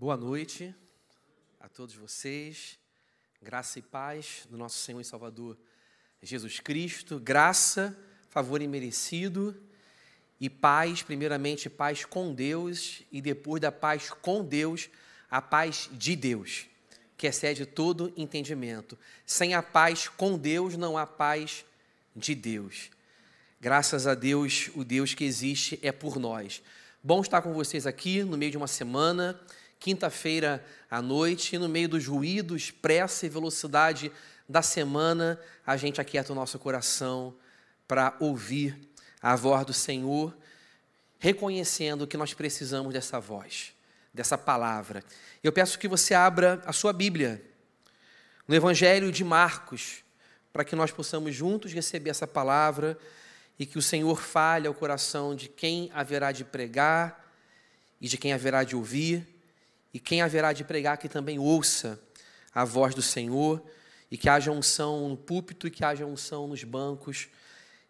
Boa noite a todos vocês. Graça e paz do nosso Senhor e Salvador Jesus Cristo. Graça, favor imerecido e paz, primeiramente paz com Deus e depois da paz com Deus, a paz de Deus, que excede todo entendimento. Sem a paz com Deus não há paz de Deus. Graças a Deus, o Deus que existe é por nós. Bom estar com vocês aqui no meio de uma semana, quinta-feira à noite, no meio dos ruídos, pressa e velocidade da semana, a gente aquieta o nosso coração para ouvir a voz do Senhor, reconhecendo que nós precisamos dessa voz, dessa palavra. Eu peço que você abra a sua Bíblia no Evangelho de Marcos, para que nós possamos juntos receber essa palavra e que o Senhor fale ao coração de quem haverá de pregar e de quem haverá de ouvir, e quem haverá de pregar que também ouça a voz do Senhor, e que haja unção no púlpito e que haja unção nos bancos,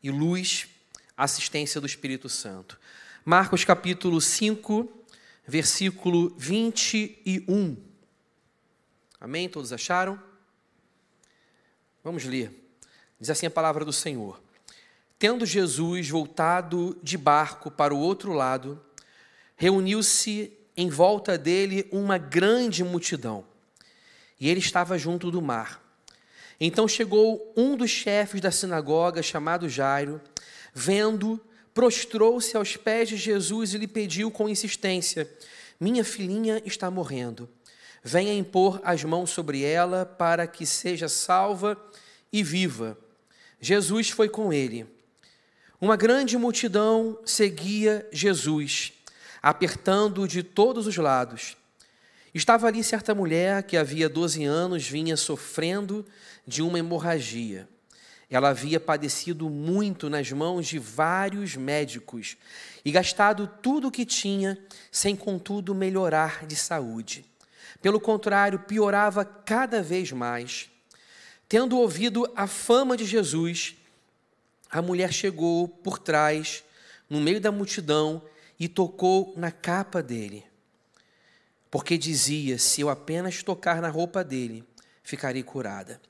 e luz, assistência do Espírito Santo. Marcos capítulo 5, versículo 21. Amém? Todos acharam? Vamos ler. Diz assim a palavra do Senhor. Tendo Jesus voltado de barco para o outro lado, reuniu-se em volta dele uma grande multidão, e ele estava junto do mar. Então chegou um dos chefes da sinagoga, chamado Jairo, vendo, prostrou-se aos pés de Jesus e lhe pediu com insistência: Minha filhinha está morrendo. Venha impor as mãos sobre ela para que seja salva e viva. Jesus foi com ele. Uma grande multidão seguia Jesus, apertando-o de todos os lados. Estava ali certa mulher que havia 12 anos vinha sofrendo de uma hemorragia. Ela havia padecido muito nas mãos de vários médicos e gastado tudo o que tinha, sem contudo melhorar de saúde. Pelo contrário, piorava cada vez mais. Tendo ouvido a fama de Jesus, a mulher chegou por trás, no meio da multidão, e tocou na capa dele. Porque dizia: Se eu apenas tocar na roupa dele, ficarei curada.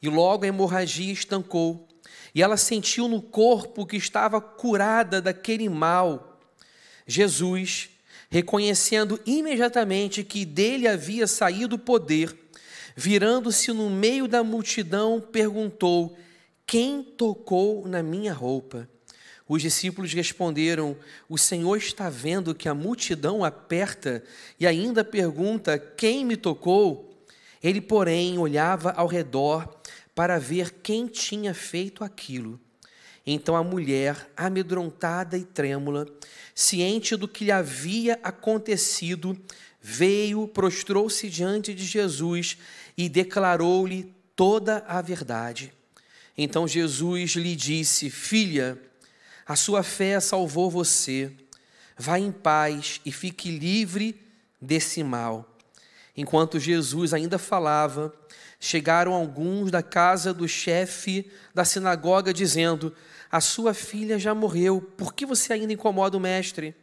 E logo a hemorragia estancou, e ela sentiu no corpo que estava curada daquele mal. Jesus, reconhecendo imediatamente que dele havia saído o poder, virando-se no meio da multidão, perguntou: quem tocou na minha roupa? Os discípulos responderam: O Senhor está vendo que a multidão aperta e ainda pergunta: Quem me tocou? Ele, porém, olhava ao redor para ver quem tinha feito aquilo. Então a mulher, amedrontada e trêmula, ciente do que lhe havia acontecido, veio, prostrou-se diante de Jesus e declarou-lhe toda a verdade. Então Jesus lhe disse: Filha, a sua fé salvou você. Vá em paz e fique livre desse mal. Enquanto Jesus ainda falava, chegaram alguns da casa do chefe da sinagoga, dizendo: A sua filha já morreu, por que você ainda incomoda o mestre?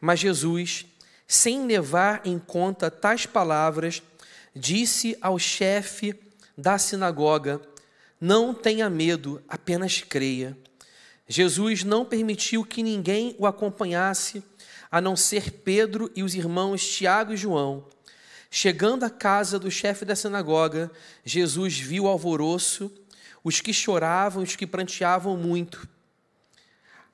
Mas Jesus, sem levar em conta tais palavras, disse ao chefe da sinagoga: não tenha medo, apenas creia. Jesus não permitiu que ninguém o acompanhasse, a não ser Pedro e os irmãos Tiago e João. Chegando à casa do chefe da sinagoga, Jesus viu o alvoroço, os que choravam, os que pranteavam muito.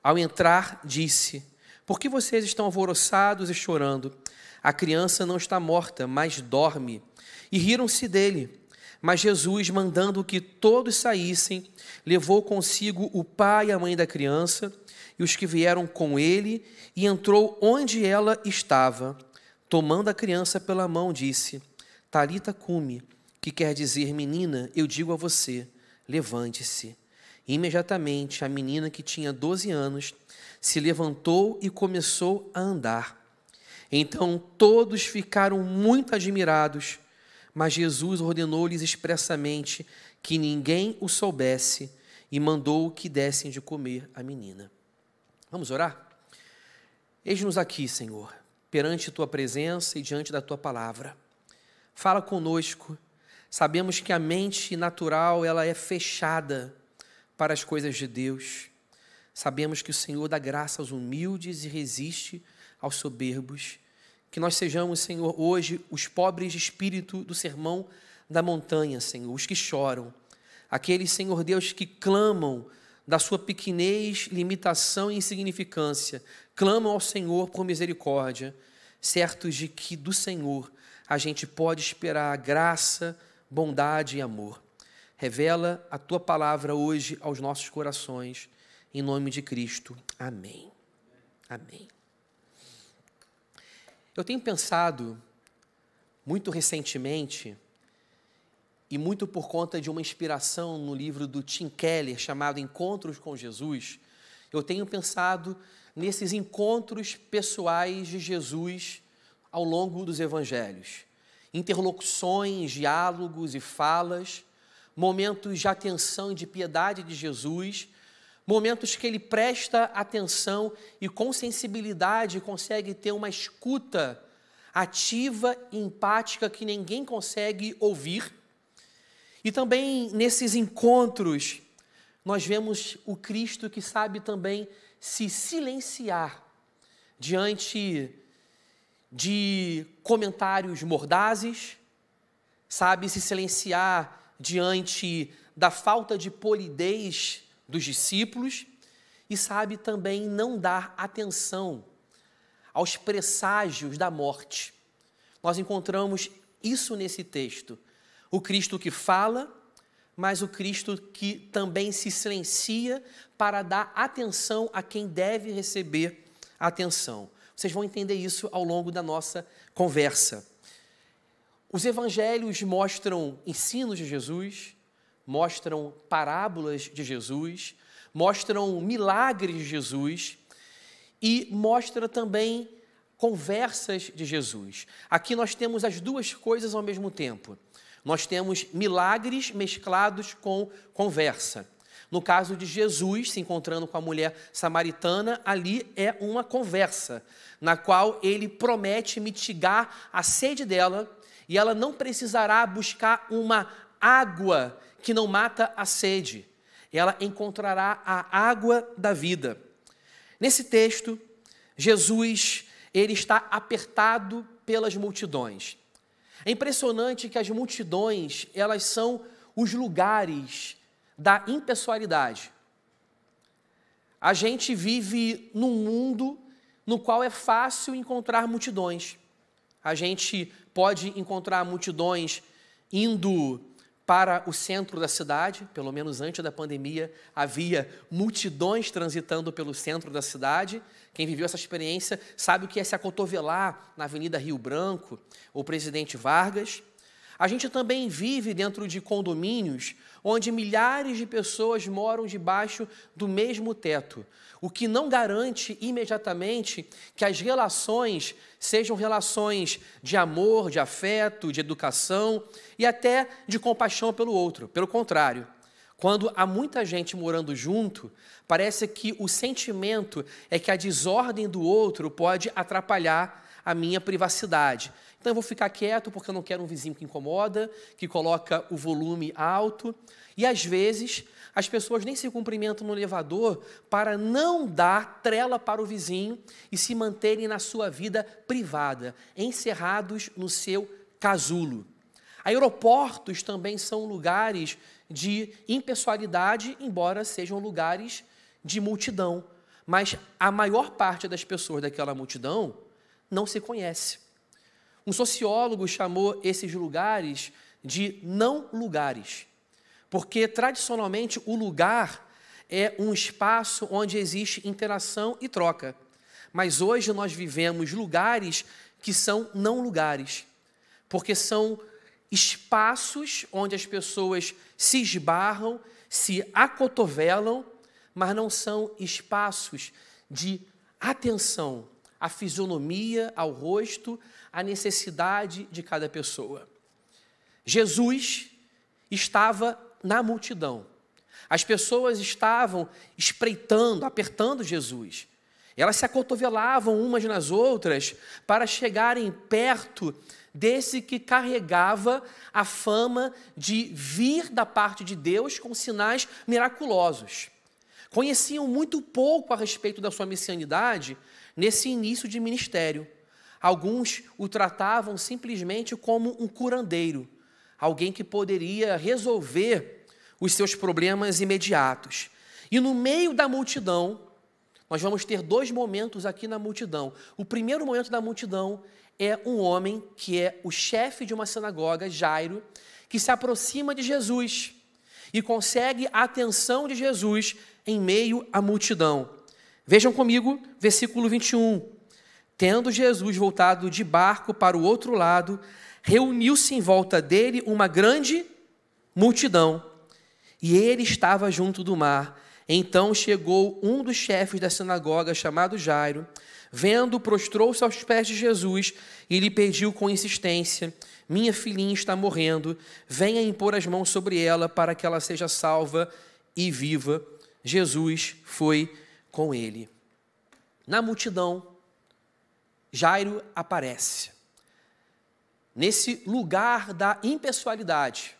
Ao entrar, disse: Por que vocês estão alvoroçados e chorando? A criança não está morta, mas dorme. E riram-se dele. Mas Jesus, mandando que todos saíssem, levou consigo o pai e a mãe da criança e os que vieram com ele, e entrou onde ela estava. Tomando a criança pela mão, disse: Talita cume, que quer dizer, menina, eu digo a você, levante-se. Imediatamente a menina, que tinha doze anos, se levantou e começou a andar. Então todos ficaram muito admirados mas Jesus ordenou-lhes expressamente que ninguém o soubesse e mandou que dessem de comer a menina. Vamos orar? Eis-nos aqui, Senhor, perante tua presença e diante da tua palavra. Fala conosco. Sabemos que a mente natural ela é fechada para as coisas de Deus. Sabemos que o Senhor dá graça aos humildes e resiste aos soberbos. Que nós sejamos, Senhor, hoje os pobres de espírito do sermão da montanha, Senhor, os que choram, aqueles, Senhor Deus, que clamam da sua pequenez, limitação e insignificância, clamam ao Senhor por misericórdia, certos de que do Senhor a gente pode esperar graça, bondade e amor. Revela a tua palavra hoje aos nossos corações, em nome de Cristo. Amém. Amém. Eu tenho pensado muito recentemente e muito por conta de uma inspiração no livro do Tim Keller chamado Encontros com Jesus, eu tenho pensado nesses encontros pessoais de Jesus ao longo dos evangelhos. Interlocuções, diálogos e falas, momentos de atenção e de piedade de Jesus, momentos que ele presta atenção e com sensibilidade consegue ter uma escuta ativa e empática que ninguém consegue ouvir. E também nesses encontros, nós vemos o Cristo que sabe também se silenciar diante de comentários mordazes, sabe se silenciar diante da falta de polidez dos discípulos e sabe também não dar atenção aos presságios da morte. Nós encontramos isso nesse texto. O Cristo que fala, mas o Cristo que também se silencia para dar atenção a quem deve receber atenção. Vocês vão entender isso ao longo da nossa conversa. Os evangelhos mostram ensinos de Jesus, mostram parábolas de Jesus, mostram milagres de Jesus e mostra também conversas de Jesus. Aqui nós temos as duas coisas ao mesmo tempo. Nós temos milagres mesclados com conversa. No caso de Jesus se encontrando com a mulher samaritana, ali é uma conversa, na qual ele promete mitigar a sede dela e ela não precisará buscar uma água que não mata a sede. Ela encontrará a água da vida. Nesse texto, Jesus ele está apertado pelas multidões. É impressionante que as multidões, elas são os lugares da impessoalidade. A gente vive num mundo no qual é fácil encontrar multidões. A gente pode encontrar multidões indo para o centro da cidade, pelo menos antes da pandemia, havia multidões transitando pelo centro da cidade. Quem viveu essa experiência sabe o que é se acotovelar na Avenida Rio Branco ou Presidente Vargas. A gente também vive dentro de condomínios onde milhares de pessoas moram debaixo do mesmo teto, o que não garante imediatamente que as relações sejam relações de amor, de afeto, de educação e até de compaixão pelo outro. Pelo contrário, quando há muita gente morando junto, parece que o sentimento é que a desordem do outro pode atrapalhar a minha privacidade. Então eu vou ficar quieto porque eu não quero um vizinho que incomoda, que coloca o volume alto. E às vezes as pessoas nem se cumprimentam no elevador para não dar trela para o vizinho e se manterem na sua vida privada, encerrados no seu casulo. Aeroportos também são lugares de impessoalidade, embora sejam lugares de multidão. Mas a maior parte das pessoas daquela multidão não se conhece. Um sociólogo chamou esses lugares de não lugares. Porque tradicionalmente o lugar é um espaço onde existe interação e troca. Mas hoje nós vivemos lugares que são não lugares, porque são espaços onde as pessoas se esbarram, se acotovelam, mas não são espaços de atenção à fisionomia, ao rosto, à necessidade de cada pessoa. Jesus estava na multidão. As pessoas estavam espreitando, apertando Jesus. Elas se acotovelavam umas nas outras para chegarem perto desse que carregava a fama de vir da parte de Deus com sinais miraculosos. Conheciam muito pouco a respeito da sua messianidade nesse início de ministério. Alguns o tratavam simplesmente como um curandeiro, alguém que poderia resolver os seus problemas imediatos. E no meio da multidão, nós vamos ter dois momentos aqui na multidão. O primeiro momento da multidão é um homem que é o chefe de uma sinagoga, Jairo, que se aproxima de Jesus e consegue a atenção de Jesus em meio à multidão. Vejam comigo, versículo 21. Tendo Jesus voltado de barco para o outro lado, reuniu-se em volta dele uma grande multidão, e ele estava junto do mar então chegou um dos chefes da sinagoga, chamado Jairo, vendo, prostrou-se aos pés de Jesus e lhe pediu com insistência: Minha filhinha está morrendo, venha impor as mãos sobre ela para que ela seja salva e viva. Jesus foi com ele. Na multidão, Jairo aparece. Nesse lugar da impessoalidade,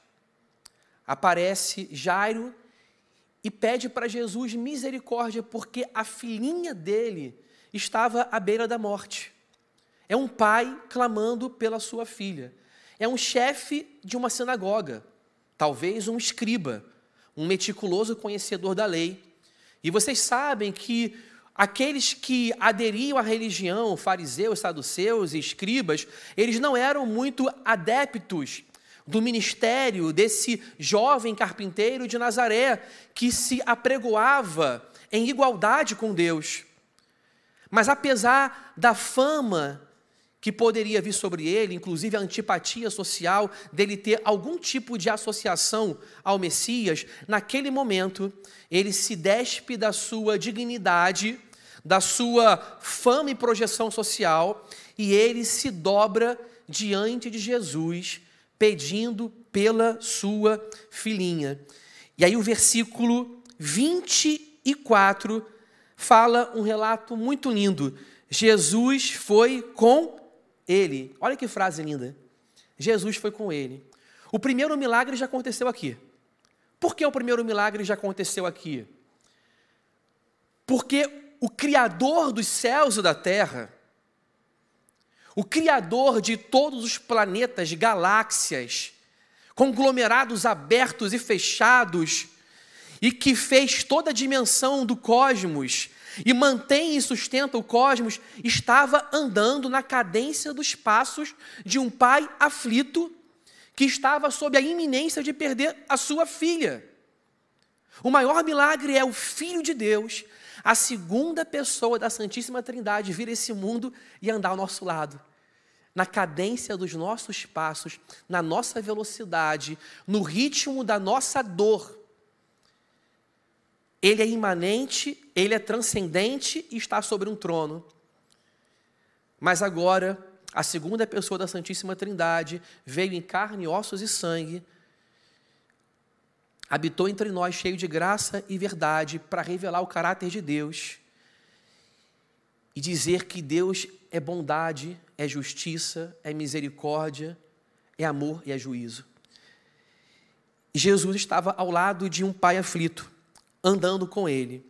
aparece Jairo e pede para Jesus misericórdia, porque a filhinha dele estava à beira da morte. É um pai clamando pela sua filha. É um chefe de uma sinagoga, talvez um escriba, um meticuloso conhecedor da lei. E vocês sabem que aqueles que aderiam à religião, fariseus, saduceus e escribas, eles não eram muito adeptos do ministério desse jovem carpinteiro de Nazaré que se apregoava em igualdade com Deus. Mas apesar da fama que poderia vir sobre ele, inclusive a antipatia social dele ter algum tipo de associação ao Messias, naquele momento ele se despe da sua dignidade, da sua fama e projeção social, e ele se dobra diante de Jesus pedindo pela sua filhinha. E aí o versículo 24 fala um relato muito lindo. Jesus foi com ele. Olha que frase linda. Jesus foi com ele. O primeiro milagre já aconteceu aqui. Por que o primeiro milagre já aconteceu aqui? Porque o Criador dos céus e da terra o Criador de todos os planetas, galáxias, conglomerados abertos e fechados, e que fez toda a dimensão do cosmos e mantém e sustenta o cosmos, estava andando na cadência dos passos de um pai aflito que estava sob a iminência de perder a sua filha. O maior milagre é o Filho de Deus, a segunda pessoa da Santíssima Trindade, vir esse mundo e andar ao nosso lado na cadência dos nossos passos, na nossa velocidade, no ritmo da nossa dor. Ele é imanente, ele é transcendente e está sobre um trono. Mas agora, a segunda pessoa da Santíssima Trindade veio em carne, ossos e sangue, habitou entre nós cheio de graça e verdade para revelar o caráter de Deus e dizer que Deus é bondade, é justiça, é misericórdia, é amor e é juízo. Jesus estava ao lado de um pai aflito, andando com ele.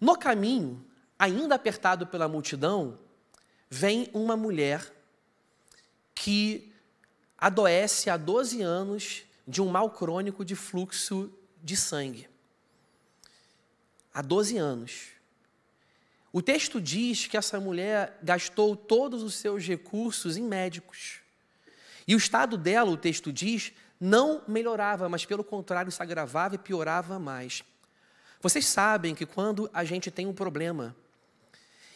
No caminho, ainda apertado pela multidão, vem uma mulher que adoece há 12 anos de um mal crônico de fluxo de sangue. Há 12 anos. O texto diz que essa mulher gastou todos os seus recursos em médicos. E o estado dela, o texto diz, não melhorava, mas pelo contrário se agravava e piorava mais. Vocês sabem que quando a gente tem um problema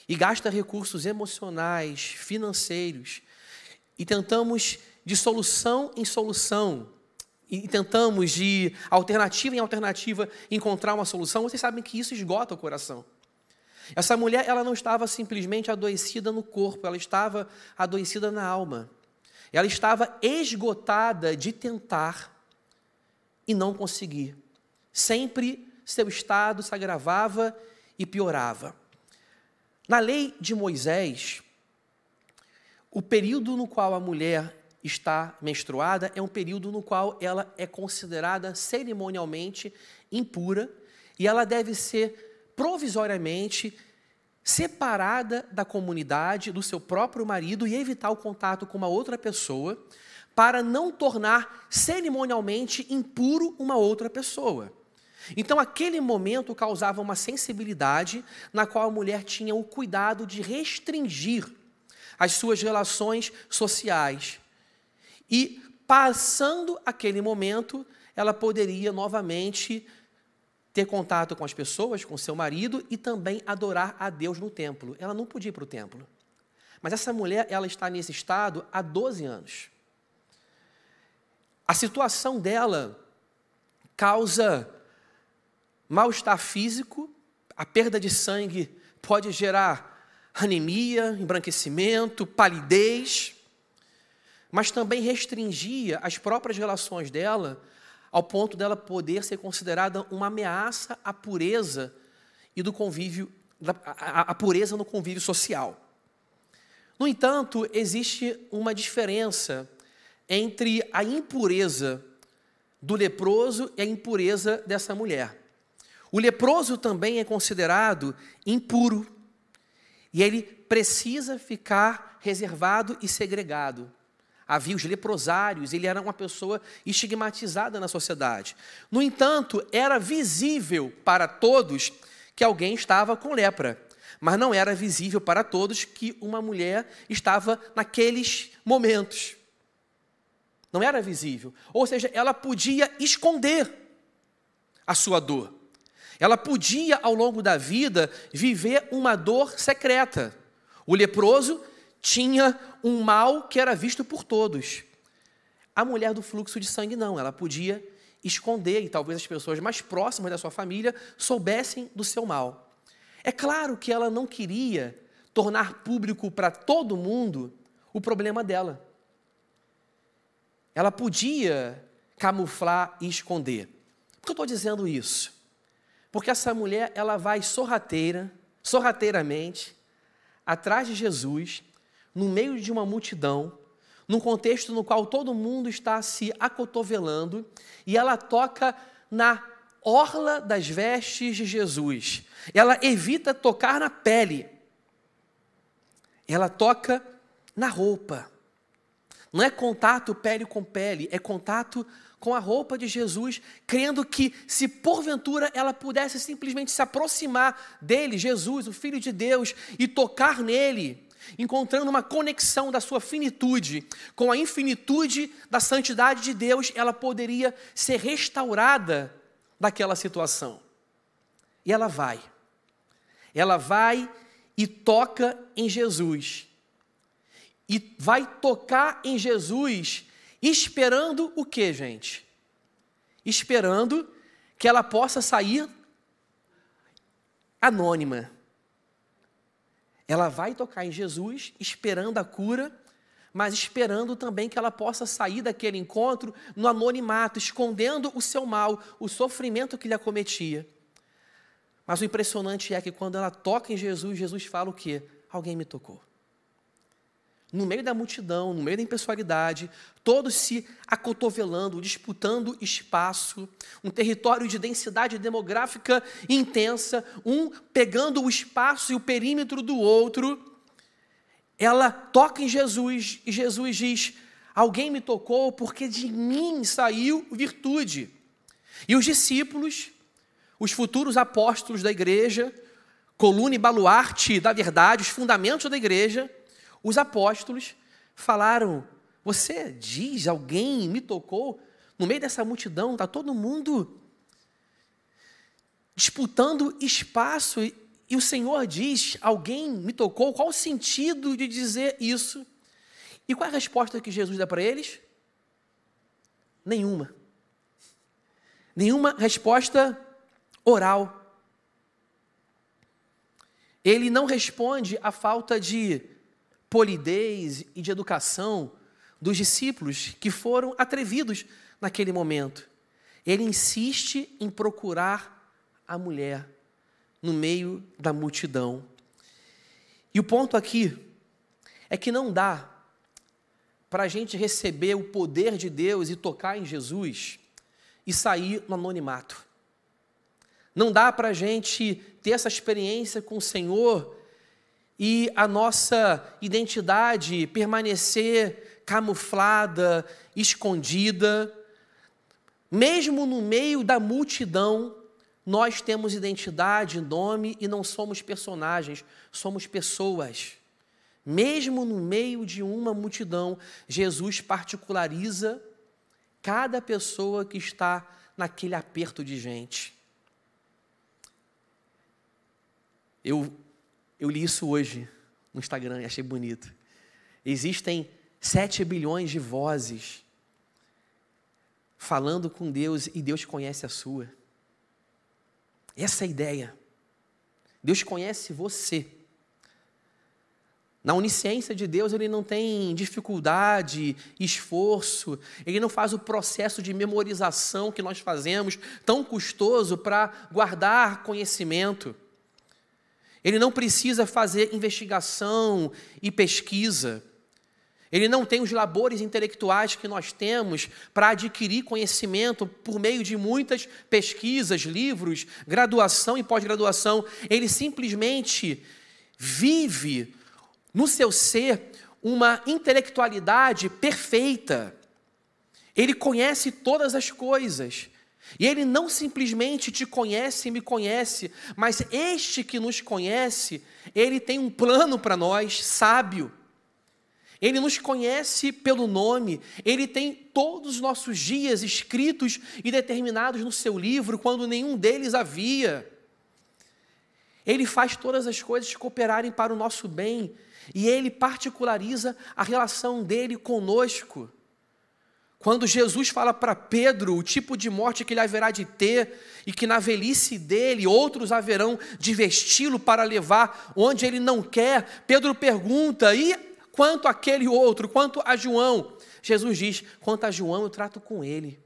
e gasta recursos emocionais, financeiros, e tentamos de solução em solução, e tentamos de alternativa em alternativa encontrar uma solução, vocês sabem que isso esgota o coração. Essa mulher, ela não estava simplesmente adoecida no corpo, ela estava adoecida na alma. Ela estava esgotada de tentar e não conseguir. Sempre seu estado se agravava e piorava. Na lei de Moisés, o período no qual a mulher está menstruada é um período no qual ela é considerada cerimonialmente impura e ela deve ser provisoriamente separada da comunidade, do seu próprio marido e evitar o contato com uma outra pessoa, para não tornar cerimonialmente impuro uma outra pessoa. Então, aquele momento causava uma sensibilidade na qual a mulher tinha o cuidado de restringir as suas relações sociais. E, passando aquele momento, ela poderia novamente ter contato com as pessoas, com seu marido e também adorar a Deus no templo. Ela não podia ir para o templo. Mas essa mulher, ela está nesse estado há 12 anos. A situação dela causa mal-estar físico, a perda de sangue pode gerar anemia, embranquecimento, palidez, mas também restringia as próprias relações dela ao ponto dela poder ser considerada uma ameaça à pureza e do convívio, a, pureza no convívio social. No entanto, existe uma diferença entre a impureza do leproso e a impureza dessa mulher. O leproso também é considerado impuro e ele precisa ficar reservado e segregado havia os leprosários, ele era uma pessoa estigmatizada na sociedade. No entanto, era visível para todos que alguém estava com lepra, mas não era visível para todos que uma mulher estava naqueles momentos. Não era visível. Ou seja, ela podia esconder a sua dor. Ela podia, ao longo da vida, viver uma dor secreta. O leproso tinha um mal que era visto por todos. A mulher do fluxo de sangue não, ela podia esconder e talvez as pessoas mais próximas da sua família soubessem do seu mal. É claro que ela não queria tornar público para todo mundo o problema dela. Ela podia camuflar e esconder. Por que eu estou dizendo isso? Porque essa mulher ela vai sorrateira, sorrateiramente, atrás de Jesus no meio de uma multidão, num contexto no qual todo mundo está se acotovelando, e ela toca na orla das vestes de Jesus. Ela evita tocar na pele. Ela toca na roupa. Não é contato pele com pele, é contato com a roupa de Jesus, crendo que se porventura ela pudesse simplesmente se aproximar dele, Jesus, o Filho de Deus, e tocar nele, encontrando uma conexão da sua finitude com a infinitude da santidade de Deus, ela poderia ser restaurada daquela situação. E ela vai. Ela vai e toca em Jesus. E vai tocar em Jesus esperando o que, gente? Esperando que ela possa sair anônima ela vai tocar em Jesus, esperando a cura, mas esperando também que ela possa sair daquele encontro no anonimato, escondendo o seu mal, o sofrimento que lhe acometia. Mas o impressionante é que quando ela toca em Jesus, Jesus fala o quê? Alguém me tocou no meio da multidão, no meio da impessoalidade, todos se acotovelando, disputando espaço, um território de densidade demográfica intensa, um pegando o espaço e o perímetro do outro. Ela toca em Jesus e Jesus diz: Alguém me tocou porque de mim saiu virtude. E os discípulos, os futuros apóstolos da igreja, coluna e baluarte da verdade, os fundamentos da igreja, os apóstolos falaram: Você diz, alguém me tocou? No meio dessa multidão, está todo mundo disputando espaço e, e o Senhor diz: Alguém me tocou? Qual o sentido de dizer isso? E qual é a resposta que Jesus dá para eles? Nenhuma. Nenhuma resposta oral. Ele não responde à falta de polidez e de educação dos discípulos que foram atrevidos naquele momento. Ele insiste em procurar a mulher no meio da multidão. E o ponto aqui é que não dá para a gente receber o poder de Deus e tocar em Jesus e sair no anonimato. Não dá para a gente ter essa experiência com o Senhor e a nossa identidade permanecer camuflada, escondida. Mesmo no meio da multidão, nós temos identidade, nome e não somos personagens, somos pessoas. Mesmo no meio de uma multidão, Jesus particulariza cada pessoa que está naquele aperto de gente. Eu, eu li isso hoje no Instagram e achei bonito. Existem sete bilhões de vozes falando com Deus e Deus conhece a sua. Essa é a ideia. Deus conhece você. Na onisciência de Deus, ele não tem dificuldade, esforço, ele não faz o processo de memorização que nós fazemos, tão custoso para guardar conhecimento. Ele não precisa fazer investigação e pesquisa. Ele não tem os labores intelectuais que nós temos para adquirir conhecimento por meio de muitas pesquisas, livros, graduação e pós-graduação. Ele simplesmente vive no seu ser uma intelectualidade perfeita. Ele conhece todas as coisas. E ele não simplesmente te conhece e me conhece, mas este que nos conhece, ele tem um plano para nós, sábio. Ele nos conhece pelo nome, ele tem todos os nossos dias escritos e determinados no seu livro, quando nenhum deles havia. Ele faz todas as coisas cooperarem para o nosso bem, e ele particulariza a relação dele conosco. Quando Jesus fala para Pedro o tipo de morte que ele haverá de ter, e que na velhice dele outros haverão de vesti-lo para levar onde ele não quer, Pedro pergunta: e Quanto aquele outro, quanto a João, Jesus diz: quanto a João eu trato com ele.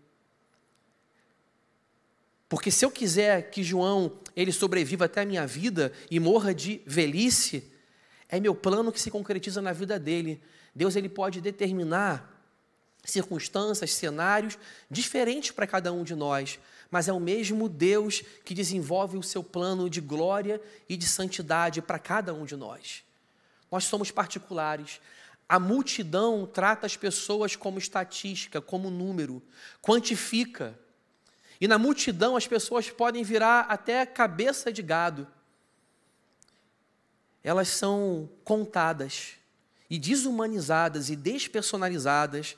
Porque se eu quiser que João ele sobreviva até a minha vida e morra de velhice, é meu plano que se concretiza na vida dele. Deus ele pode determinar circunstâncias, cenários diferentes para cada um de nós, mas é o mesmo Deus que desenvolve o seu plano de glória e de santidade para cada um de nós. Nós somos particulares. A multidão trata as pessoas como estatística, como número, quantifica. E na multidão as pessoas podem virar até cabeça de gado. Elas são contadas e desumanizadas e despersonalizadas.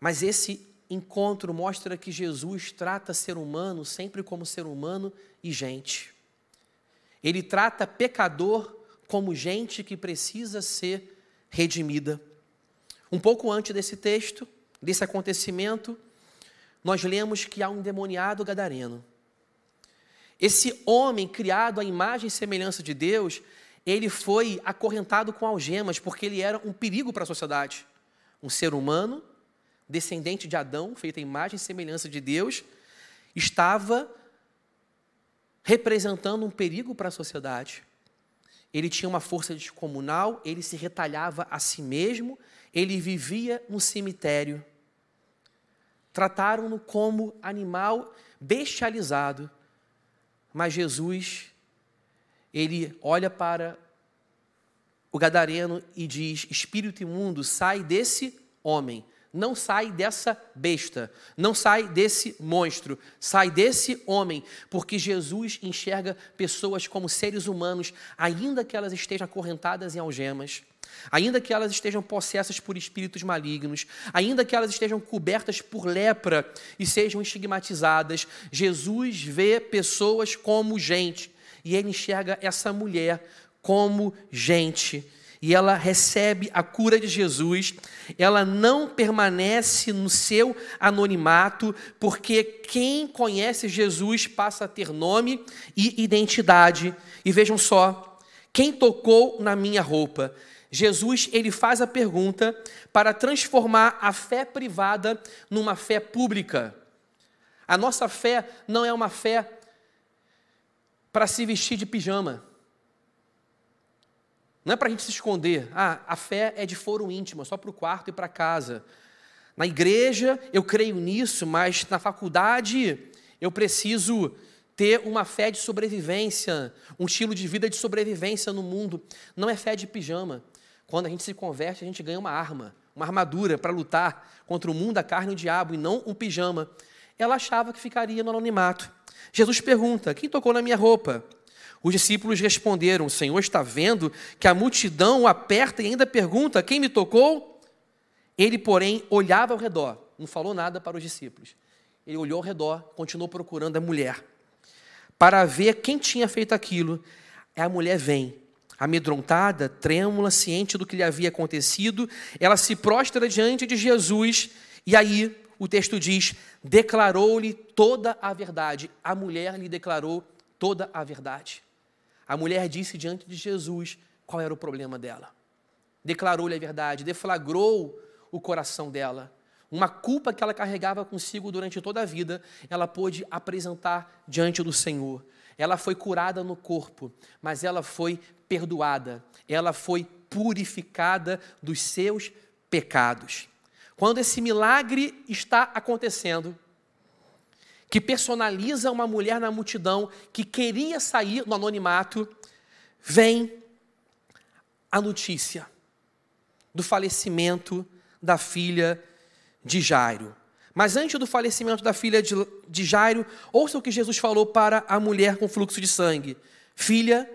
Mas esse encontro mostra que Jesus trata ser humano sempre como ser humano e gente. Ele trata pecador como gente que precisa ser redimida. Um pouco antes desse texto, desse acontecimento, nós lemos que há um endemoniado gadareno. Esse homem criado à imagem e semelhança de Deus, ele foi acorrentado com algemas porque ele era um perigo para a sociedade. Um ser humano, descendente de Adão, feito à imagem e semelhança de Deus, estava representando um perigo para a sociedade ele tinha uma força descomunal, ele se retalhava a si mesmo, ele vivia no cemitério. Trataram-no como animal bestializado. Mas Jesus, ele olha para o gadareno e diz: Espírito imundo, sai desse homem não sai dessa besta, não sai desse monstro, sai desse homem, porque Jesus enxerga pessoas como seres humanos, ainda que elas estejam acorrentadas em algemas, ainda que elas estejam possessas por espíritos malignos, ainda que elas estejam cobertas por lepra e sejam estigmatizadas, Jesus vê pessoas como gente, e ele enxerga essa mulher como gente e ela recebe a cura de Jesus, ela não permanece no seu anonimato, porque quem conhece Jesus passa a ter nome e identidade. E vejam só, quem tocou na minha roupa? Jesus, ele faz a pergunta para transformar a fé privada numa fé pública. A nossa fé não é uma fé para se vestir de pijama. Não é para a gente se esconder. Ah, a fé é de foro íntimo, é só para o quarto e para casa. Na igreja eu creio nisso, mas na faculdade eu preciso ter uma fé de sobrevivência, um estilo de vida de sobrevivência no mundo. Não é fé de pijama. Quando a gente se converte, a gente ganha uma arma, uma armadura para lutar contra o mundo, a carne e o diabo, e não um pijama. Ela achava que ficaria no anonimato. Jesus pergunta: Quem tocou na minha roupa? Os discípulos responderam: O Senhor está vendo que a multidão o aperta e ainda pergunta: Quem me tocou? Ele, porém, olhava ao redor, não falou nada para os discípulos. Ele olhou ao redor, continuou procurando a mulher para ver quem tinha feito aquilo. A mulher vem, amedrontada, trêmula, ciente do que lhe havia acontecido, ela se prostra diante de Jesus e aí o texto diz: declarou-lhe toda a verdade. A mulher lhe declarou toda a verdade. A mulher disse diante de Jesus qual era o problema dela. Declarou-lhe a verdade, deflagrou o coração dela. Uma culpa que ela carregava consigo durante toda a vida, ela pôde apresentar diante do Senhor. Ela foi curada no corpo, mas ela foi perdoada, ela foi purificada dos seus pecados. Quando esse milagre está acontecendo, que personaliza uma mulher na multidão que queria sair no anonimato, vem a notícia do falecimento da filha de Jairo. Mas antes do falecimento da filha de Jairo, ouça o que Jesus falou para a mulher com fluxo de sangue: Filha,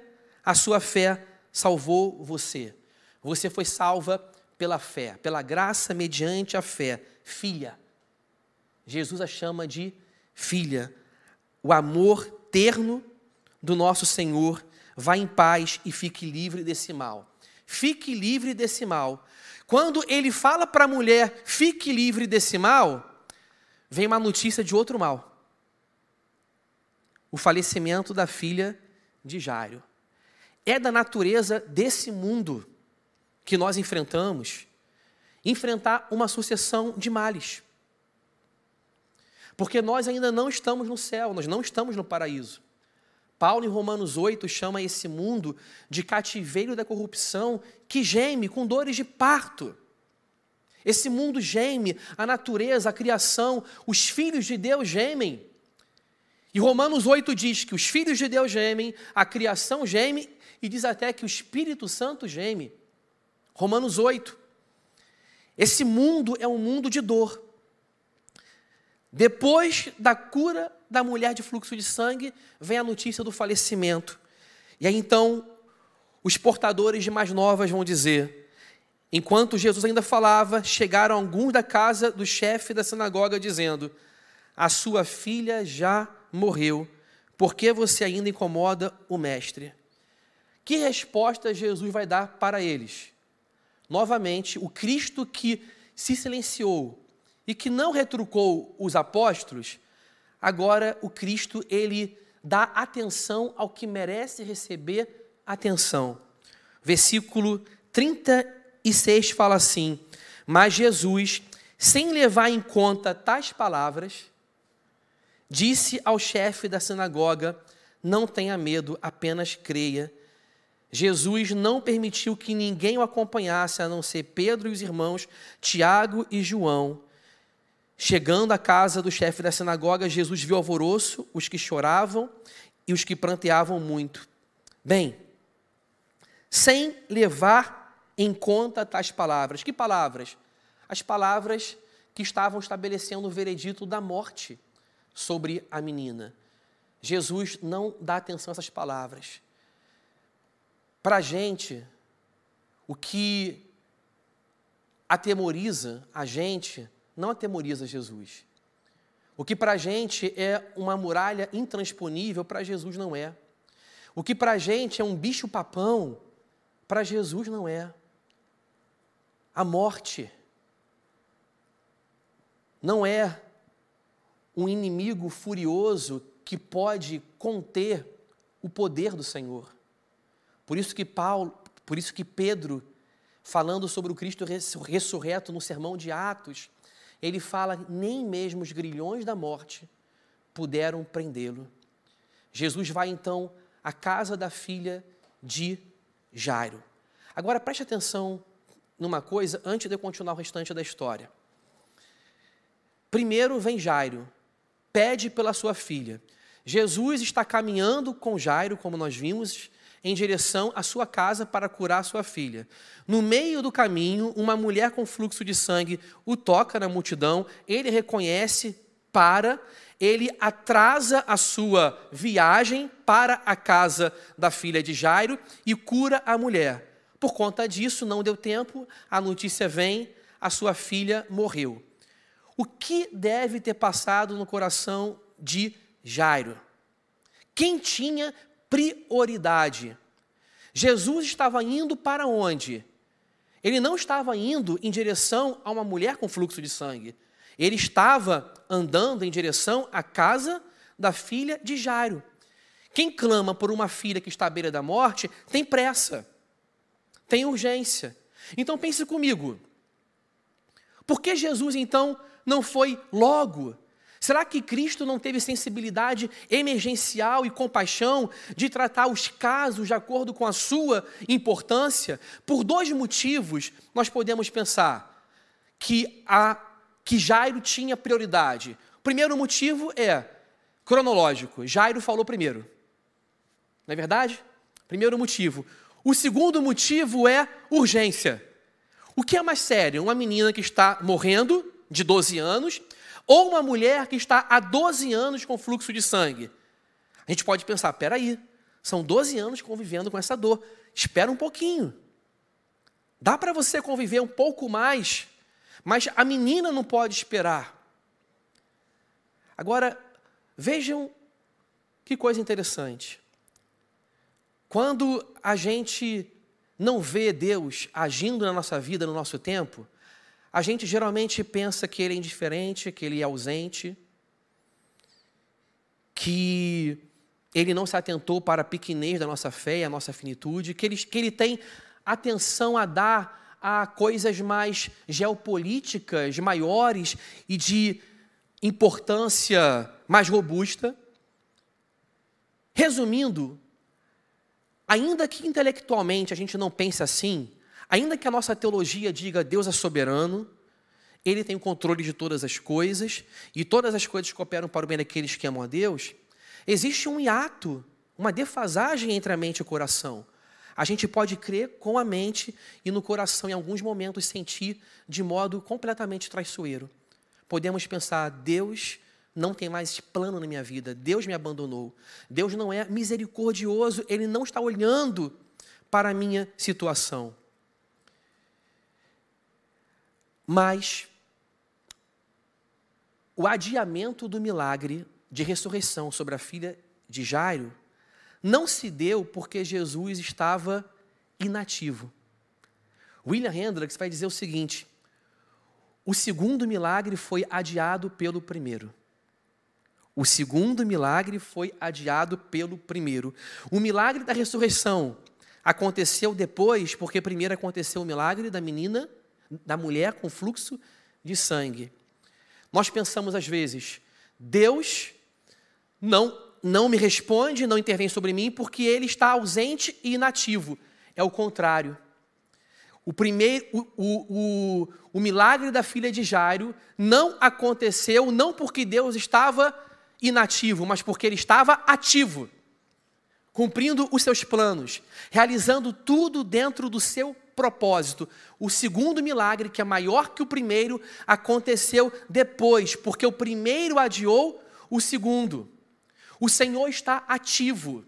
a sua fé salvou você. Você foi salva pela fé, pela graça mediante a fé. Filha. Jesus a chama de filha. O amor terno do nosso Senhor vá em paz e fique livre desse mal. Fique livre desse mal. Quando ele fala para a mulher, fique livre desse mal, vem uma notícia de outro mal. O falecimento da filha de Jairo. É da natureza desse mundo que nós enfrentamos enfrentar uma sucessão de males. Porque nós ainda não estamos no céu, nós não estamos no paraíso. Paulo, em Romanos 8, chama esse mundo de cativeiro da corrupção que geme com dores de parto. Esse mundo geme, a natureza, a criação, os filhos de Deus gemem. E Romanos 8 diz que os filhos de Deus gemem, a criação geme e diz até que o Espírito Santo geme. Romanos 8. Esse mundo é um mundo de dor. Depois da cura da mulher de fluxo de sangue, vem a notícia do falecimento. E aí então, os portadores de mais novas vão dizer: enquanto Jesus ainda falava, chegaram alguns da casa do chefe da sinagoga dizendo: A sua filha já morreu, por que você ainda incomoda o mestre? Que resposta Jesus vai dar para eles? Novamente, o Cristo que se silenciou, e que não retrucou os apóstolos, agora o Cristo ele dá atenção ao que merece receber atenção. Versículo 36 fala assim: Mas Jesus, sem levar em conta tais palavras, disse ao chefe da sinagoga: Não tenha medo, apenas creia. Jesus não permitiu que ninguém o acompanhasse, a não ser Pedro e os irmãos Tiago e João. Chegando à casa do chefe da sinagoga, Jesus viu alvoroço, os que choravam e os que pranteavam muito. Bem, sem levar em conta tais palavras. Que palavras? As palavras que estavam estabelecendo o veredito da morte sobre a menina. Jesus não dá atenção a essas palavras. Para a gente, o que atemoriza a gente não atemoriza Jesus. O que para a gente é uma muralha intransponível, para Jesus não é. O que para a gente é um bicho-papão, para Jesus não é. A morte não é um inimigo furioso que pode conter o poder do Senhor. Por isso que Paulo, por isso que Pedro, falando sobre o Cristo ressurreto no sermão de Atos, ele fala: nem mesmo os grilhões da morte puderam prendê-lo. Jesus vai então à casa da filha de Jairo. Agora preste atenção numa coisa antes de eu continuar o restante da história. Primeiro vem Jairo, pede pela sua filha. Jesus está caminhando com Jairo, como nós vimos, em direção à sua casa para curar sua filha. No meio do caminho, uma mulher com fluxo de sangue o toca na multidão, ele reconhece, para, ele atrasa a sua viagem para a casa da filha de Jairo e cura a mulher. Por conta disso, não deu tempo, a notícia vem, a sua filha morreu. O que deve ter passado no coração de Jairo? Quem tinha prioridade? Jesus estava indo para onde? Ele não estava indo em direção a uma mulher com fluxo de sangue. Ele estava andando em direção à casa da filha de Jairo. Quem clama por uma filha que está à beira da morte tem pressa, tem urgência. Então pense comigo. Por que Jesus então não foi logo? Será que Cristo não teve sensibilidade emergencial e compaixão de tratar os casos de acordo com a sua importância? Por dois motivos nós podemos pensar que, a, que Jairo tinha prioridade. O primeiro motivo é cronológico: Jairo falou primeiro. Não é verdade? Primeiro motivo. O segundo motivo é urgência. O que é mais sério? Uma menina que está morrendo, de 12 anos, ou uma mulher que está há 12 anos com fluxo de sangue. A gente pode pensar, peraí, são 12 anos convivendo com essa dor. Espera um pouquinho. Dá para você conviver um pouco mais, mas a menina não pode esperar. Agora, vejam que coisa interessante. Quando a gente não vê Deus agindo na nossa vida, no nosso tempo, a gente geralmente pensa que ele é indiferente, que ele é ausente, que ele não se atentou para a pequenez da nossa fé e a nossa finitude, que ele, que ele tem atenção a dar a coisas mais geopolíticas, maiores e de importância mais robusta. Resumindo, ainda que intelectualmente a gente não pense assim, Ainda que a nossa teologia diga Deus é soberano, Ele tem o controle de todas as coisas e todas as coisas cooperam para o bem daqueles que amam a Deus, existe um hiato, uma defasagem entre a mente e o coração. A gente pode crer com a mente e no coração, em alguns momentos, sentir de modo completamente traiçoeiro. Podemos pensar, Deus não tem mais plano na minha vida, Deus me abandonou, Deus não é misericordioso, Ele não está olhando para a minha situação. Mas o adiamento do milagre de ressurreição sobre a filha de Jairo não se deu porque Jesus estava inativo. William Hendricks vai dizer o seguinte: o segundo milagre foi adiado pelo primeiro. O segundo milagre foi adiado pelo primeiro. O milagre da ressurreição aconteceu depois, porque primeiro aconteceu o milagre da menina da mulher com fluxo de sangue. Nós pensamos às vezes, Deus não, não me responde, não intervém sobre mim, porque ele está ausente e inativo. É o contrário. O primeiro, o, o, o, o milagre da filha de Jairo não aconteceu não porque Deus estava inativo, mas porque ele estava ativo, cumprindo os seus planos, realizando tudo dentro do seu propósito. O segundo milagre, que é maior que o primeiro, aconteceu depois, porque o primeiro adiou o segundo. O Senhor está ativo.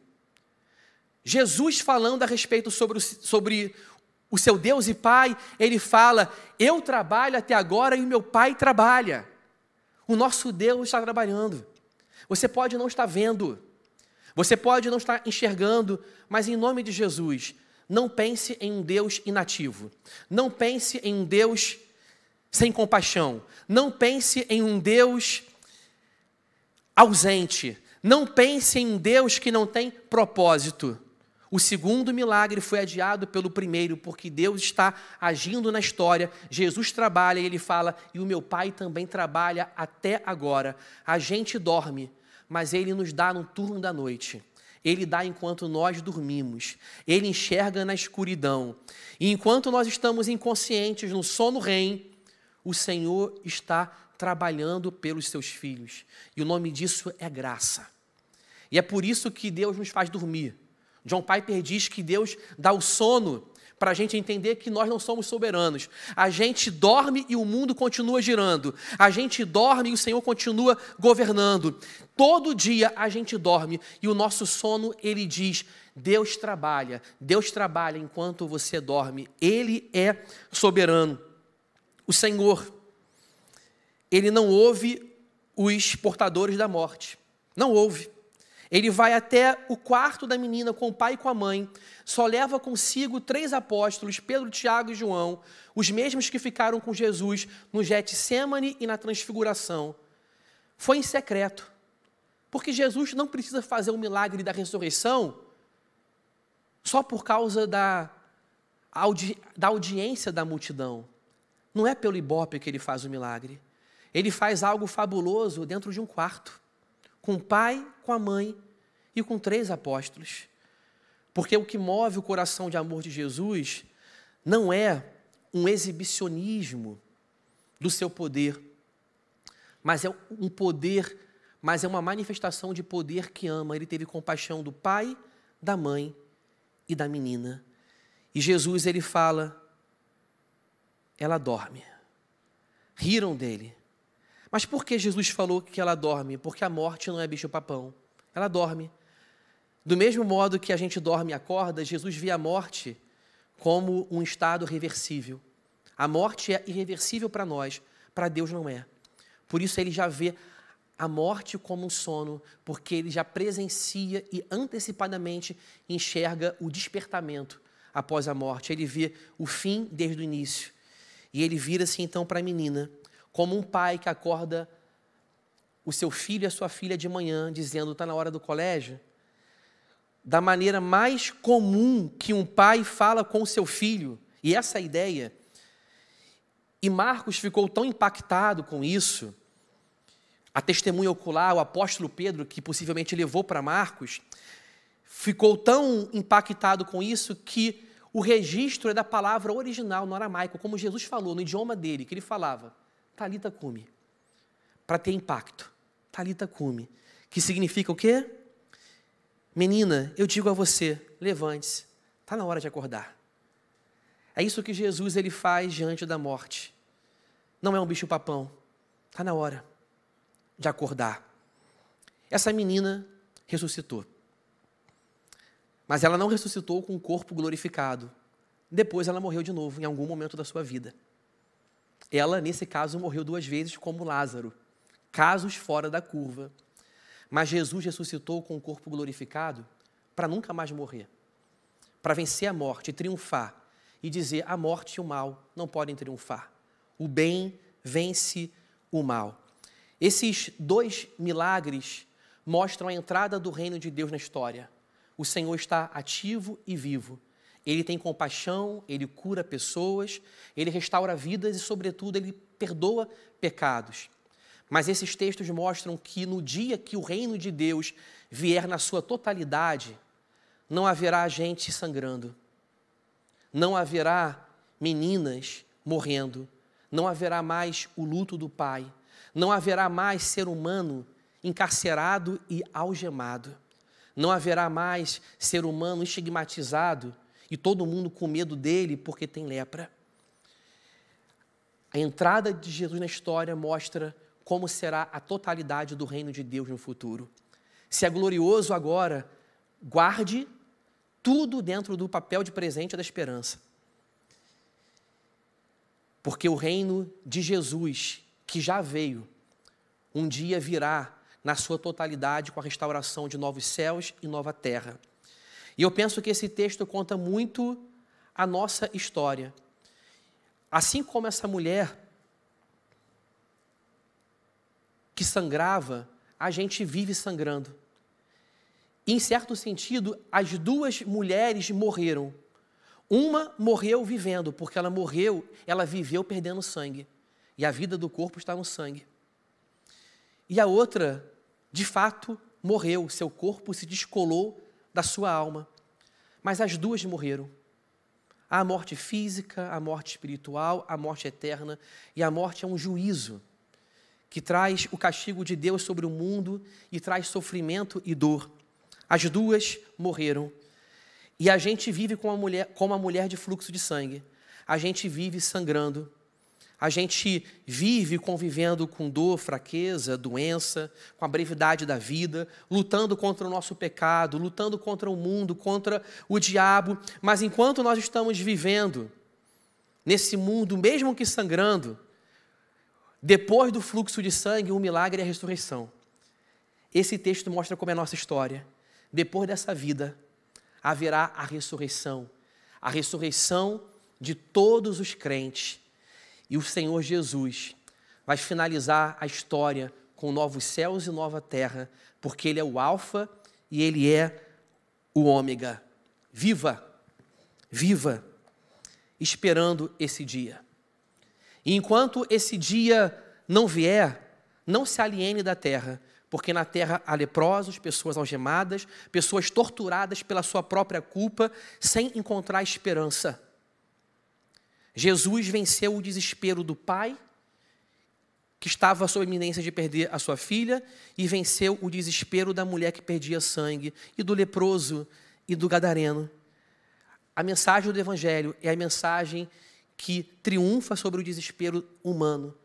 Jesus falando a respeito sobre o, sobre o seu Deus e Pai, ele fala: Eu trabalho até agora e o meu Pai trabalha. O nosso Deus está trabalhando. Você pode não estar vendo, você pode não estar enxergando, mas em nome de Jesus, não pense em um Deus inativo. Não pense em um Deus sem compaixão. Não pense em um Deus ausente. Não pense em um Deus que não tem propósito. O segundo milagre foi adiado pelo primeiro, porque Deus está agindo na história. Jesus trabalha e ele fala, e o meu Pai também trabalha até agora. A gente dorme, mas ele nos dá no turno da noite. Ele dá enquanto nós dormimos. Ele enxerga na escuridão. E enquanto nós estamos inconscientes, no sono REM, o Senhor está trabalhando pelos seus filhos. E o nome disso é graça. E é por isso que Deus nos faz dormir. John Piper diz que Deus dá o sono para a gente entender que nós não somos soberanos. A gente dorme e o mundo continua girando. A gente dorme e o Senhor continua governando. Todo dia a gente dorme e o nosso sono, ele diz: Deus trabalha, Deus trabalha enquanto você dorme. Ele é soberano. O Senhor, ele não ouve os portadores da morte. Não ouve. Ele vai até o quarto da menina com o pai e com a mãe, só leva consigo três apóstolos, Pedro, Tiago e João, os mesmos que ficaram com Jesus no Getsemane e na transfiguração. Foi em secreto, porque Jesus não precisa fazer o milagre da ressurreição só por causa da, audi, da audiência da multidão. Não é pelo ibope que ele faz o milagre. Ele faz algo fabuloso dentro de um quarto com o pai, com a mãe e com três apóstolos. Porque o que move o coração de amor de Jesus não é um exibicionismo do seu poder, mas é um poder, mas é uma manifestação de poder que ama. Ele teve compaixão do pai, da mãe e da menina. E Jesus ele fala: ela dorme. Riram dele. Mas por que Jesus falou que ela dorme? Porque a morte não é bicho-papão. Ela dorme. Do mesmo modo que a gente dorme e acorda, Jesus via a morte como um estado reversível. A morte é irreversível para nós, para Deus não é. Por isso ele já vê a morte como um sono, porque ele já presencia e antecipadamente enxerga o despertamento após a morte. Ele vê o fim desde o início. E ele vira-se então para a menina como um pai que acorda o seu filho e a sua filha de manhã, dizendo: está na hora do colégio. Da maneira mais comum que um pai fala com o seu filho, e essa é ideia. E Marcos ficou tão impactado com isso, a testemunha ocular, o apóstolo Pedro, que possivelmente levou para Marcos, ficou tão impactado com isso que o registro é da palavra original no aramaico, como Jesus falou, no idioma dele, que ele falava. Talita cume. Para ter impacto. Talita cume. Que significa o quê? Menina, eu digo a você, levante-se. Está na hora de acordar. É isso que Jesus ele faz diante da morte. Não é um bicho papão. Está na hora de acordar. Essa menina ressuscitou. Mas ela não ressuscitou com o corpo glorificado. Depois ela morreu de novo em algum momento da sua vida. Ela, nesse caso, morreu duas vezes, como Lázaro. Casos fora da curva. Mas Jesus ressuscitou com o corpo glorificado para nunca mais morrer. Para vencer a morte, triunfar. E dizer: a morte e o mal não podem triunfar. O bem vence o mal. Esses dois milagres mostram a entrada do reino de Deus na história. O Senhor está ativo e vivo ele tem compaixão, ele cura pessoas, ele restaura vidas e, sobretudo, ele perdoa pecados. Mas esses textos mostram que no dia que o reino de Deus vier na sua totalidade, não haverá gente sangrando, não haverá meninas morrendo, não haverá mais o luto do pai, não haverá mais ser humano encarcerado e algemado, não haverá mais ser humano estigmatizado e todo mundo com medo dele porque tem lepra. A entrada de Jesus na história mostra como será a totalidade do reino de Deus no futuro. Se é glorioso agora, guarde tudo dentro do papel de presente da esperança. Porque o reino de Jesus, que já veio, um dia virá na sua totalidade com a restauração de novos céus e nova terra. E eu penso que esse texto conta muito a nossa história. Assim como essa mulher que sangrava, a gente vive sangrando. em certo sentido, as duas mulheres morreram. Uma morreu vivendo, porque ela morreu, ela viveu perdendo sangue. E a vida do corpo está no sangue. E a outra, de fato, morreu, seu corpo se descolou da sua alma. Mas as duas morreram. a morte física, a morte espiritual, a morte eterna. E a morte é um juízo que traz o castigo de Deus sobre o mundo e traz sofrimento e dor. As duas morreram. E a gente vive como uma mulher, como uma mulher de fluxo de sangue. A gente vive sangrando. A gente vive convivendo com dor, fraqueza, doença, com a brevidade da vida, lutando contra o nosso pecado, lutando contra o mundo, contra o diabo. Mas enquanto nós estamos vivendo nesse mundo, mesmo que sangrando, depois do fluxo de sangue, o milagre é a ressurreição. Esse texto mostra como é a nossa história. Depois dessa vida, haverá a ressurreição a ressurreição de todos os crentes e o Senhor Jesus vai finalizar a história com novos céus e nova terra, porque Ele é o Alfa e Ele é o Ômega. Viva, viva, esperando esse dia. E enquanto esse dia não vier, não se aliene da terra, porque na terra há leprosos, pessoas algemadas, pessoas torturadas pela sua própria culpa, sem encontrar esperança. Jesus venceu o desespero do pai, que estava sob a iminência de perder a sua filha, e venceu o desespero da mulher que perdia sangue, e do leproso e do gadareno. A mensagem do Evangelho é a mensagem que triunfa sobre o desespero humano,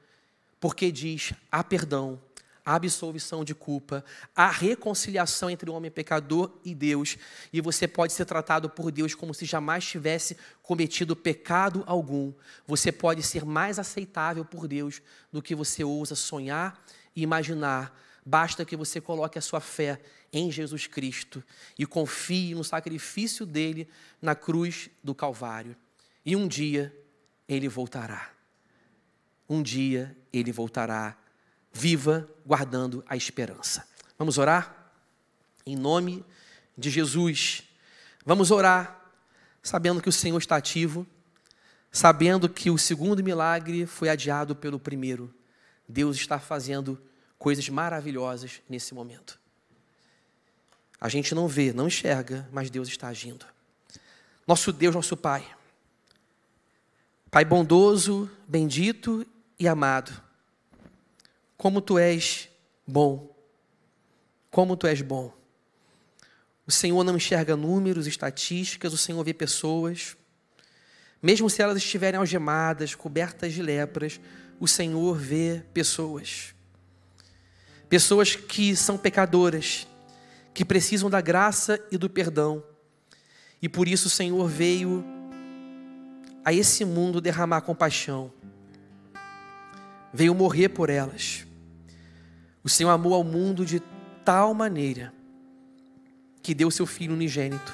porque diz: há perdão, a absolvição de culpa, a reconciliação entre o homem pecador e Deus, e você pode ser tratado por Deus como se jamais tivesse cometido pecado algum. Você pode ser mais aceitável por Deus do que você ousa sonhar e imaginar. Basta que você coloque a sua fé em Jesus Cristo e confie no sacrifício dele na cruz do Calvário. E um dia ele voltará. Um dia ele voltará viva guardando a esperança. Vamos orar? Em nome de Jesus. Vamos orar sabendo que o Senhor está ativo, sabendo que o segundo milagre foi adiado pelo primeiro. Deus está fazendo coisas maravilhosas nesse momento. A gente não vê, não enxerga, mas Deus está agindo. Nosso Deus, nosso Pai. Pai bondoso, bendito e amado como tu és bom. Como tu és bom. O Senhor não enxerga números, estatísticas, o Senhor vê pessoas. Mesmo se elas estiverem algemadas, cobertas de lepras, o Senhor vê pessoas. Pessoas que são pecadoras, que precisam da graça e do perdão. E por isso o Senhor veio a esse mundo derramar compaixão. Veio morrer por elas. O Senhor amou ao mundo de tal maneira que deu seu Filho unigênito,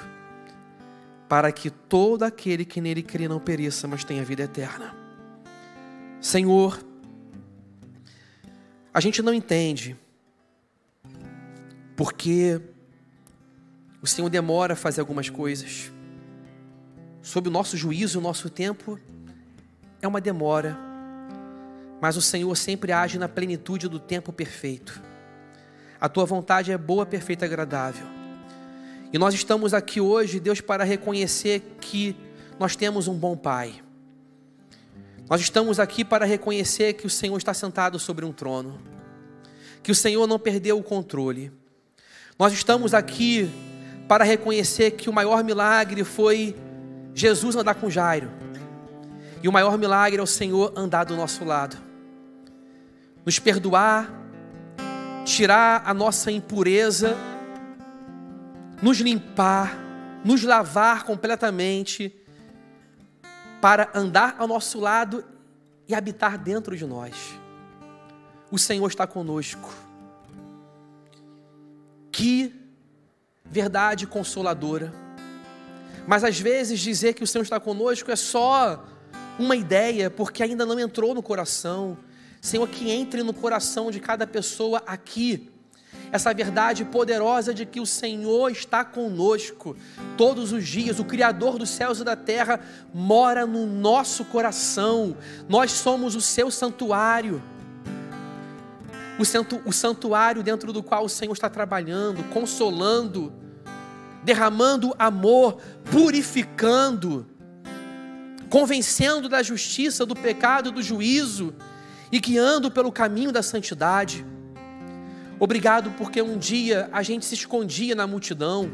para que todo aquele que nele crê não pereça, mas tenha vida eterna. Senhor, a gente não entende porque o Senhor demora a fazer algumas coisas. Sob o nosso juízo, o nosso tempo, é uma demora mas o Senhor sempre age na plenitude do tempo perfeito. A tua vontade é boa, perfeita e agradável. E nós estamos aqui hoje, Deus, para reconhecer que nós temos um bom Pai. Nós estamos aqui para reconhecer que o Senhor está sentado sobre um trono, que o Senhor não perdeu o controle. Nós estamos aqui para reconhecer que o maior milagre foi Jesus andar com Jairo. E o maior milagre é o Senhor andar do nosso lado nos perdoar, tirar a nossa impureza, nos limpar, nos lavar completamente, para andar ao nosso lado e habitar dentro de nós. O Senhor está conosco. Que verdade consoladora. Mas às vezes dizer que o Senhor está conosco é só uma ideia, porque ainda não entrou no coração, Senhor, que entre no coração de cada pessoa aqui essa verdade poderosa de que o Senhor está conosco todos os dias, o Criador dos céus e da terra mora no nosso coração, nós somos o seu santuário. O santuário dentro do qual o Senhor está trabalhando, consolando, derramando amor, purificando, convencendo da justiça, do pecado, do juízo e guiando pelo caminho da santidade. Obrigado porque um dia a gente se escondia na multidão,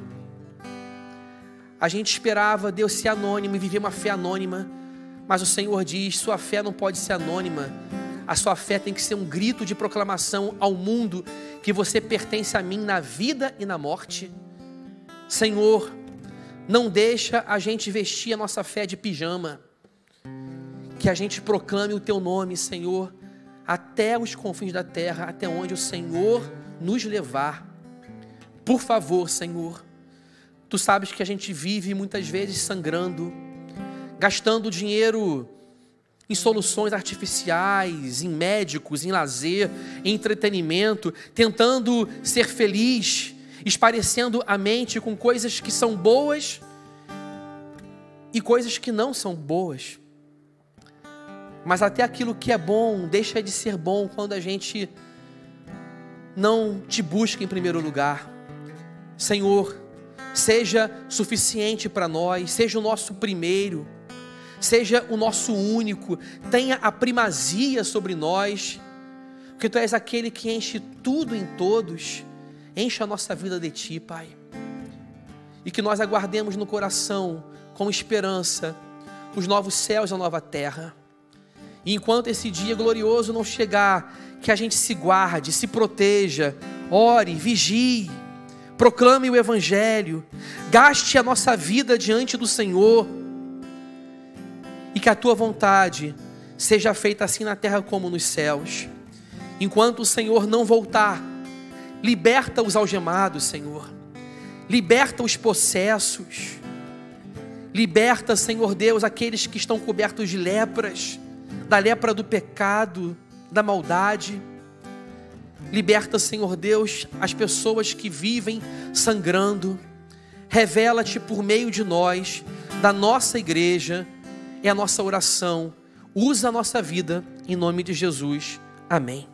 a gente esperava Deus ser anônimo e viver uma fé anônima, mas o Senhor diz: sua fé não pode ser anônima, a sua fé tem que ser um grito de proclamação ao mundo que você pertence a mim na vida e na morte. Senhor, não deixa a gente vestir a nossa fé de pijama. Que a gente proclame o teu nome, Senhor, até os confins da terra, até onde o Senhor nos levar. Por favor, Senhor. Tu sabes que a gente vive muitas vezes sangrando, gastando dinheiro em soluções artificiais, em médicos, em lazer, em entretenimento, tentando ser feliz, esparecendo a mente com coisas que são boas e coisas que não são boas. Mas até aquilo que é bom deixa de ser bom quando a gente não te busca em primeiro lugar. Senhor, seja suficiente para nós, seja o nosso primeiro, seja o nosso único, tenha a primazia sobre nós, porque Tu és aquele que enche tudo em todos, enche a nossa vida de Ti, Pai, e que nós aguardemos no coração, com esperança, os novos céus e a nova terra. E enquanto esse dia glorioso não chegar, que a gente se guarde, se proteja, ore, vigie, proclame o Evangelho, gaste a nossa vida diante do Senhor, e que a tua vontade seja feita assim na terra como nos céus. Enquanto o Senhor não voltar, liberta os algemados, Senhor, liberta os possessos, liberta, Senhor Deus, aqueles que estão cobertos de lepras da lepra do pecado, da maldade. Liberta, Senhor Deus, as pessoas que vivem sangrando. Revela-te por meio de nós, da nossa igreja, é a nossa oração. Usa a nossa vida em nome de Jesus. Amém.